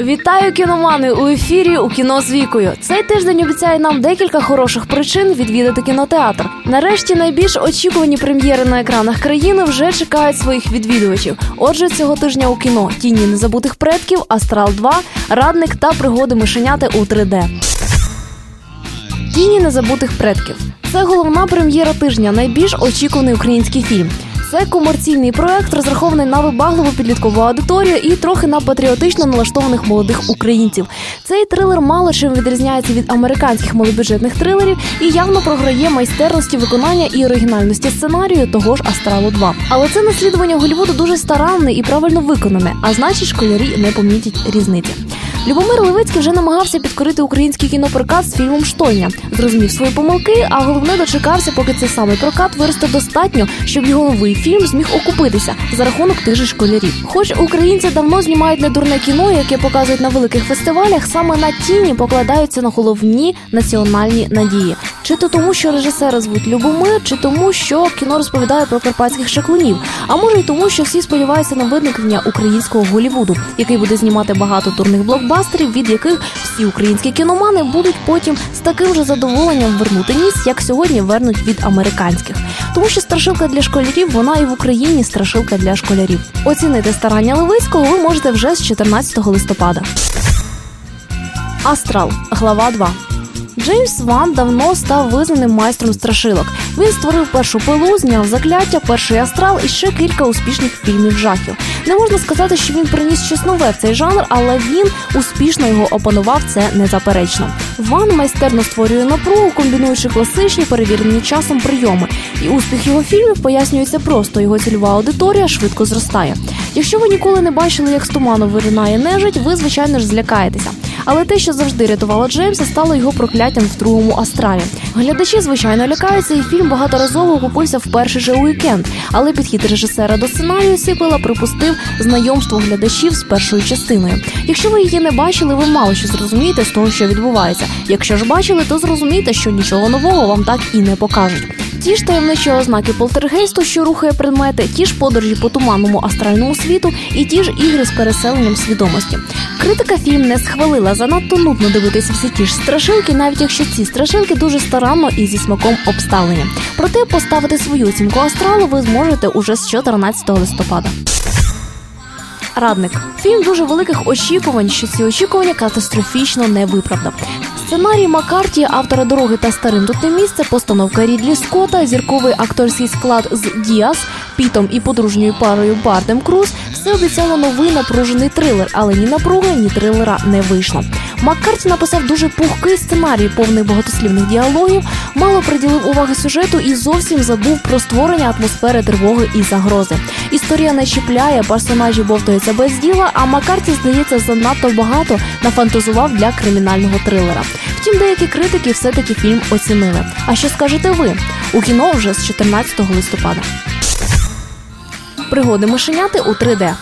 Вітаю кіномани у ефірі у кіно з вікою. Цей тиждень обіцяє нам декілька хороших причин відвідати кінотеатр. Нарешті найбільш очікувані прем'єри на екранах країни вже чекають своїх відвідувачів. Отже, цього тижня у кіно тіні незабутих предків, Астрал 2, Радник та пригоди мишеняти у 3D. Тіні незабутих предків. Це головна прем'єра тижня, найбільш очікуваний український фільм. Це комерційний проект, розрахований на вибагливу підліткову аудиторію і трохи на патріотично налаштованих молодих українців. Цей трилер мало чим відрізняється від американських малобюджетних трилерів і явно програє майстерності виконання і оригінальності сценарію того ж Астралу 2. Але це наслідування Голлівуду дуже старанне і правильно виконане, а значить, школярі не помітять різниці. Любомир Левицький вже намагався підкорити український кінопрокат з фільмом Штойня. Зрозумів свої помилки, а головне дочекався, поки цей самий прокат виросте достатньо, щоб його новий фільм зміг окупитися за рахунок тих же школярів. Хоч українці давно знімають недурне кіно, яке показують на великих фестивалях, саме на тіні покладаються на головні національні надії. Чи то тому, що режисера звуть Любомир, чи тому, що кіно розповідає про карпатських шаклунів, а може й тому, що всі сподіваються на виникнення українського Голівуду, який буде знімати багато турних блокбастерів, від яких всі українські кіномани будуть потім з таким же задоволенням вернути ніс, як сьогодні вернуть від американських. Тому що страшилка для школярів вона і в Україні страшилка для школярів. Оцінити старання Левицького ви можете вже з 14 листопада. Астрал, глава 2 Джеймс Ван давно став визнаним майстром страшилок. Він створив першу пилу, зняв закляття, перший астрал і ще кілька успішних фільмів жахів. Не можна сказати, що він приніс щось нове в цей жанр, але він успішно його опанував. Це незаперечно. Ван майстерно створює напругу, комбінуючи класичні перевірені часом прийоми. І успіх його фільмів пояснюється просто. Його цільова аудиторія швидко зростає. Якщо ви ніколи не бачили, як з туману виринає нежить, ви звичайно ж злякаєтеся. Але те, що завжди рятувало Джеймса, стало його прокляттям в другому астралі. Глядачі, звичайно, лякаються, і фільм багаторазово окупився в перший же уікенд. Але підхід режисера до сценарію сіквела припустив знайомство глядачів з першою частиною. Якщо ви її не бачили, ви мало що зрозумієте з того, що відбувається. Якщо ж бачили, то зрозумієте, що нічого нового вам так і не покажуть. Ті ж таємничі ознаки полтергейсту, що рухає предмети, ті ж подорожі по туманному астральному світу, і ті ж ігри з переселенням свідомості. Критика фільм не схвалила. Занадто нудно дивитися всі ті ж страшилки, навіть якщо ці страшилки дуже старанно і зі смаком обставлені. Проте поставити свою оцінку астралу ви зможете уже з 14 листопада. Радник фільм дуже великих очікувань, що ці очікування катастрофічно не виправдав. Сценарій Маккарті, автора дороги та старим не місце, постановка Рідлі Скотта, зірковий акторський склад з Діас, Пітом і подружньою парою Бардем Круз все обіцяло новий напружений трилер, але ні напруги, ні трилера не вийшло. Маккарті написав дуже пухкий сценарій, повний багатослівних діалогів, мало приділив уваги сюжету і зовсім забув про створення атмосфери тривоги і загрози. Історія не чіпляє, персонажі бовтаються без діла. А Маккарті, здається, занадто багато нафантазував для кримінального трилера. Втім, деякі критики все-таки фільм оцінили. А що скажете ви? У кіно вже з 14 листопада. Пригоди мишеняти у 3D.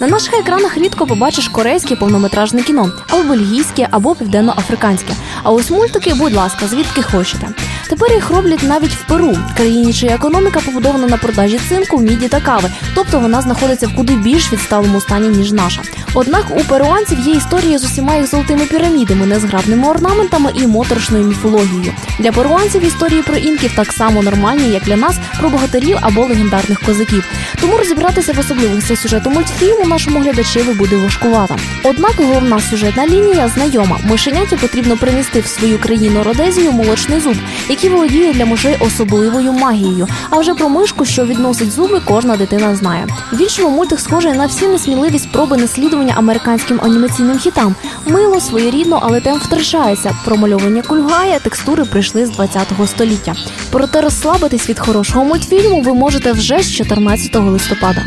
На наших екранах рідко побачиш корейське повнометражне кіно, або бельгійське, або південноафриканське. А ось мультики, будь ласка, звідки хочете. Тепер їх роблять навіть в Перу, країні, чия економіка побудована на продажі цинку, міді та кави, тобто вона знаходиться в куди більш відсталому стані ніж наша. Однак у перуанців є історія з усіма їх золотими пірамідами, незграбними орнаментами і моторошною міфологією. Для перуанців історії про інків так само нормальні, як для нас, про богатирів або легендарних козаків. Тому розібратися в особливостях сюжету мультфільму нашому глядачеві буде важкувато. Однак головна сюжетна лінія знайома. Мишеняті потрібно принести в свою країну Родезію молочний зуб, який володіє для мишей особливою магією. А вже про мишку, що відносить зуби, кожна дитина знає. В іншому мультик схожий на всі несміливі спроби наслідування американським анімаційним хітам. Мило своєрідно, але тем втрачається. Промальовування кульгає, текстури прийшли з 20-го століття. Проте розслабитись від хорошого мультфільму ви можете вже з 14 листопада.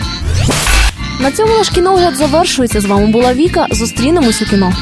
На цьому наш кіногляд завершується. З вами була Віка. Зустрінемось у кіно.